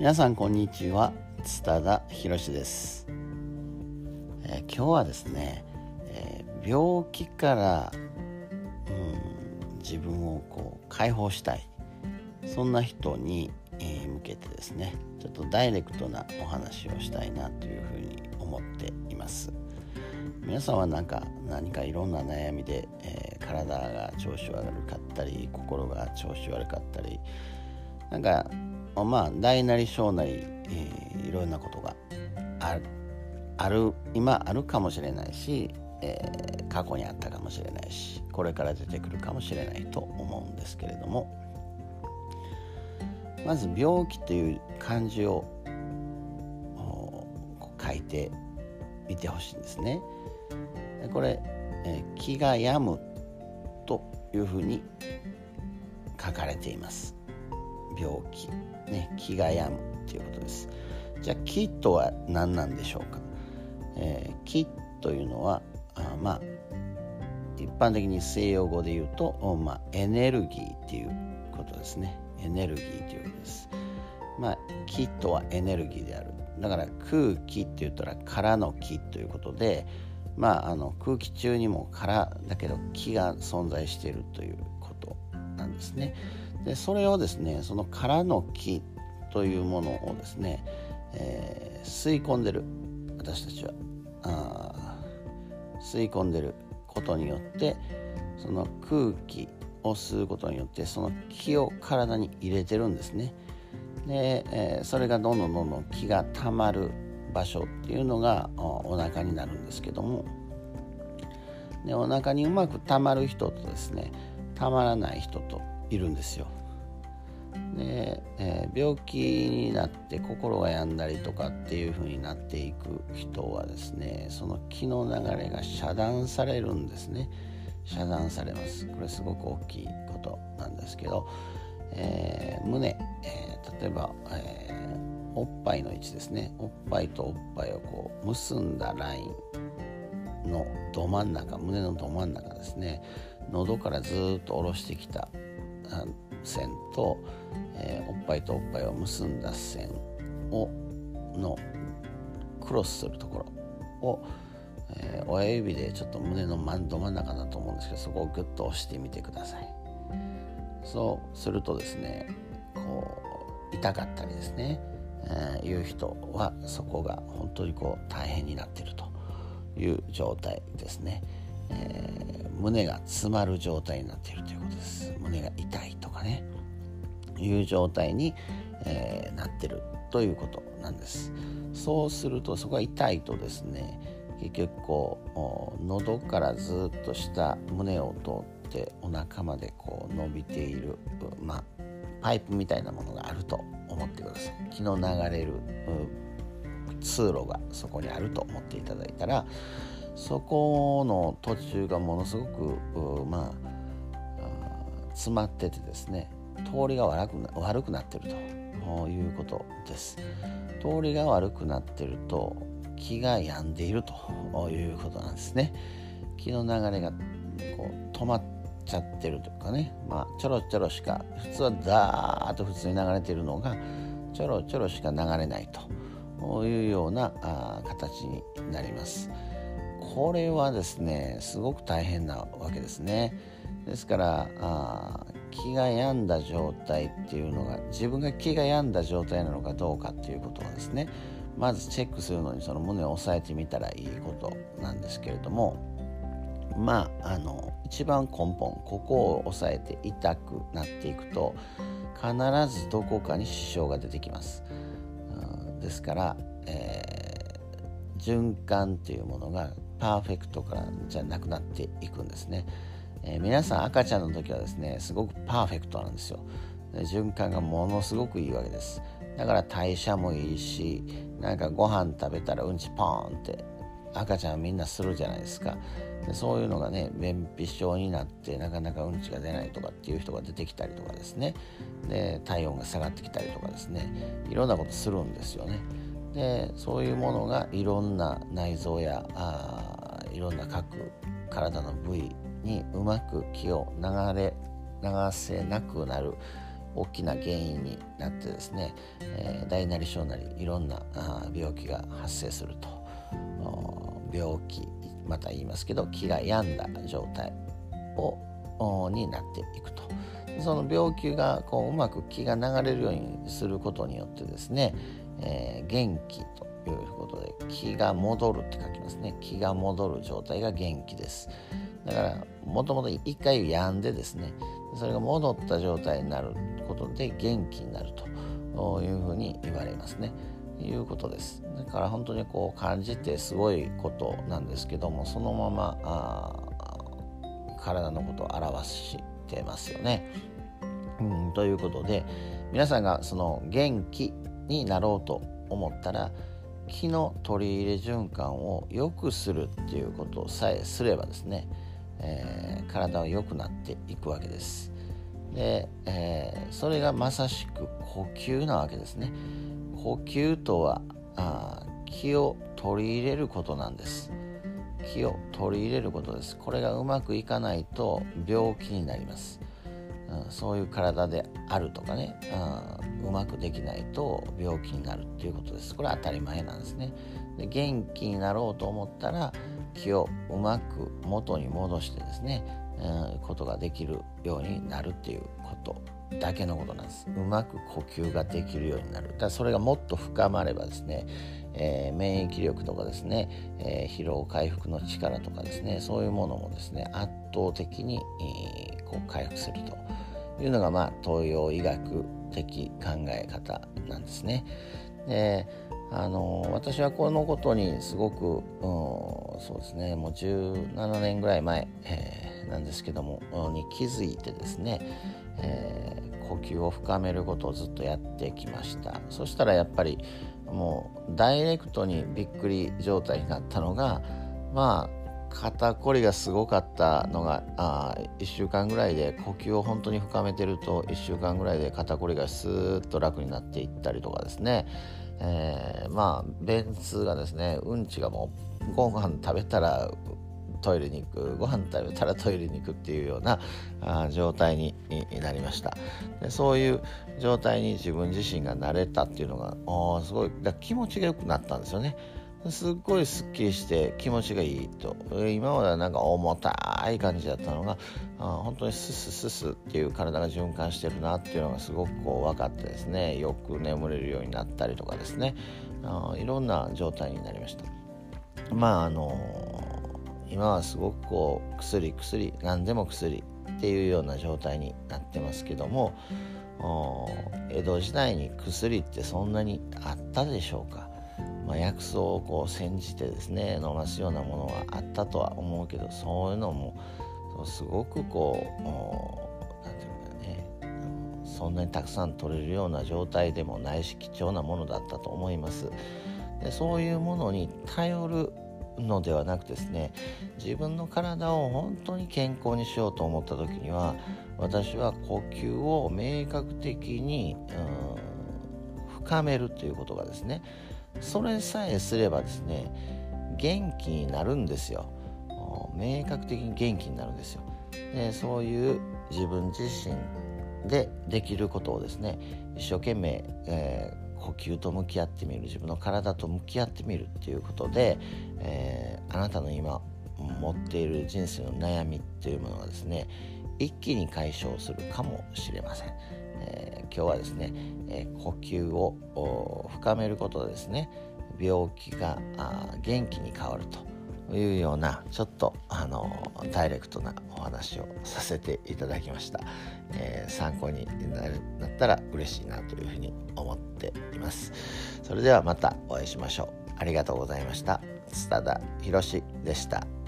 皆さんこんにちは。津田博です、えー、今日はですね、えー、病気から、うん、自分をこう解放したい。そんな人に、えー、向けてですねちょっとダイレクトなお話をしたいなというふうに思っています。皆さんは何か何かいろんな悩みで、え、体が調子悪かったり心が調子悪かったりなんかまあ大なり小なり、えー、いろんなことがあるある今あるかもしれないし、えー、過去にあったかもしれないしこれから出てくるかもしれないと思うんですけれどもまず病気という漢字を書いてみてほしいんですね。これ、えー、気が病むというふうに書かれています。病気、ね、気が病むということです。じゃあ気とは何なんでしょうか？えー、気というのはあまあ一般的に西洋語で言うと、まあ、エネルギーっていうことですね。エネルギーということです。まあ、気とはエネルギーである。だから空気って言ったら空の気ということで、まあ、あの空気中にも空だけど気が存在しているということなんですね。でそれをですねその空の気というものをですね、えー、吸い込んでる。私たちは。あ吸い込んでる。ことによってその空気を吸うことによってその気を体に入れてるんですね。で、えー、それがどんどんどんどん気がたまる場所っていうのがお腹になるんですけども。でお腹にうまくたまる人とですねたまらない人といるんですよ。で、えー、病気になって心が病んだりとかっていう風になっていく人はですねその気の流れが遮断されるんですね。遮断されます。これすごく大きいことなんですけど、えー、胸、えー、例えば、えおっぱいの位置ですね。おっぱいとおっぱいをこう結んだラインのど真ん中胸のど真ん中ですね。喉からずっと下ろしてきた線と、えー、おっぱいとおっぱいを結んだ線をのクロスするところを、えー、親指でちょっと胸の真ど真ん中だと思うんですけどそこをグッと押してみてください。そうするとですねこう痛かったりですね、えー、いう人はそこが本当にこう大変になっているという状態ですね、え、胸が詰まる状態になっているということです。胸が痛いとかね。いう状態に、えー、なってるということなんです。そうするとそこが痛いとですね結局こう喉からずっと下胸を通ってお腹までこう伸びているまあパイプみたいなものがあると思ってください。気の流れる通路がそこにあると思っていただいたらそこの途中がものすごくまあ詰まっててですね通りが悪くな悪くなってるということです。通りが悪くなってると気が病んでいるということなんですね。気の流れがこう止まっちゃってるというかね。まあちょろちょろしか普通はザーッと普通に流れてるのがちょろちょろしか流れないというようなあ形になります。これはですねすごく大変なわけですねですからあ気が病んだ状態っていうのが自分が気が病んだ状態なのかどうかっていうことはですねまずチェックするのにその胸を押さえてみたらいいことなんですけれどもまああの一番根本ここを押さえて痛くなっていくと必ずどこかに支障が出てきます。うんですから、えー、循環っていうものがパーフェクトからじゃなくなっていくんですね。えー、皆さん赤ちゃんの時はですねすごくパーフェクトなんですよ。循環がものすごくいいわけです。だから代謝もいいしなんかご飯食べたらうんちポーンって赤ちゃんはみんなするじゃないですか。でそういうのがね便秘症になってなかなかうんちが出ないとかっていう人が出てきたりとかですね。で体温が下がってきたりとかですね。いろんなことするんですよね。でそういうものがいろんな内臓やあいろんな各体の部位にうまく気を流れ流せなくなる大きな原因になってですね、えー、大なり小なりいろんな病気が発生すると。病気また言いますけど気が病んだ状態をになっていくと。その病気がこううまく気が流れるようにすることによってですね、えー、元気ということで気が戻るって書きますね。気が戻る状態が元気です。だからもともと一回病んでですねそれが戻った状態になることで元気になるというふうに言われますね。いうことです。だから本当にこう感じてすごいことなんですけどもそのまま体のことを表してますよね。うん、ということで皆さんがその元気になろうと思ったら気の取り入れ循環を良くするっていうことさえすればですね、えー、体は良くなっていくわけです。で、えー、それがまさしく呼吸なわけですね。呼吸とはあ気を取り入れることなんです。気を取り入れることですこれがうまくいかないと病気になります、うん、そういう体であるとかね、うん、うまくできないと病気になるっていうことです。これは当たり前なんですね。で元気になろうと思ったら気をうまく元に戻してですね、うん、ことができるようになるっていうことだけのことなんです。うまく呼吸ができるようになる。だからそれがもっと深まればですねえー、免疫力とかですね、えー、疲労回復の力とかですねそういうものもですね圧倒的に、えー、こう回復するというのが、まあ、東洋医学的考え方なんですね。であの私はこのことにすごく、うん、そうですねもう17年ぐらい前、えー、なんですけどもに気づいてですね、えー、呼吸を深めることをずっとやってきましたそしたらやっぱりもうダイレクトにびっくり状態になったのがまあ肩こりがすごかったのがあ1週間ぐらいで呼吸を本当に深めてると1週間ぐらいで肩こりがスーッと楽になっていったりとかですね、えー、まあ便通がですねうんちがもうご飯食べたらトイレに行くご飯食べたらトイレに行くっていうようなあ状態になりました。でそういう状態に自分自身が慣れたっていうのがあすごいだ気持ちが良くなったんですよね。すっごいすっきりして気持ちがいいと。今まではなんか重たい感じだったのがあ本当にススススっていう体が循環してるなっていうのがすごくこう分かってですね。よく眠れるようになったりとかですね。あいろんな状態になりました。まああの今はすごくこう薬薬何でも薬っていうような状態になってますけども江戸時代に薬ってそんなにあったでしょうか、まあ、薬草をこう煎じてですね飲ますようなものはあったとは思うけどそういうのもすごくこう何て言うかねそんなにたくさん取れるような状態でもないし貴重なものだったと思います。でそういうものに頼るのではなくですね自分の体を本当に健康にしようと思った時には私は呼吸を明確的に深めるということがですねそれさえすればですね元気になるんですよ。明確的に元気になるんですよ。でそういう自分自身でできることをですね一生懸命、えー呼吸と向き合ってみる自分の体と向き合ってみるっていうことで、えー、あなたの今持っている人生の悩みっていうものがですね一気に解消するかもしれません、えー、今日はですね、えー、呼吸を深めることでですね病気が元気に変わると。いうようなちょっとあのダイレクトなお話をさせていただきました、えー、参考になったら嬉しいなというふうに思っています。それではまたお会いしましょう。ありがとうございました。津田博でした。